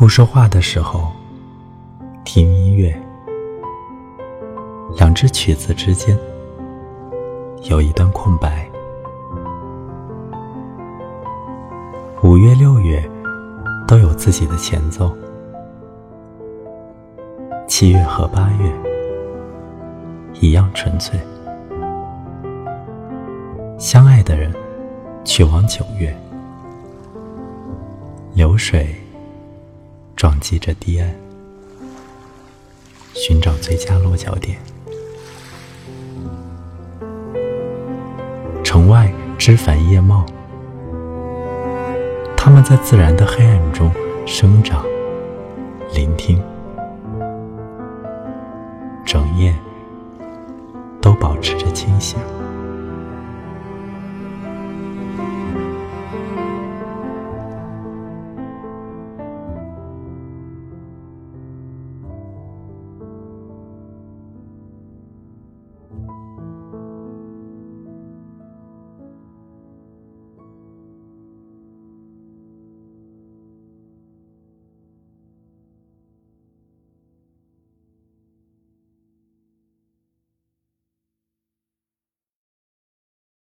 不说话的时候，听音乐。两支曲子之间有一段空白。五月、六月都有自己的前奏，七月和八月一样纯粹。相爱的人去往九月，流水撞击着堤岸，寻找最佳落脚点。城外枝繁叶茂，它们在自然的黑暗中生长、聆听，整夜都保持着清。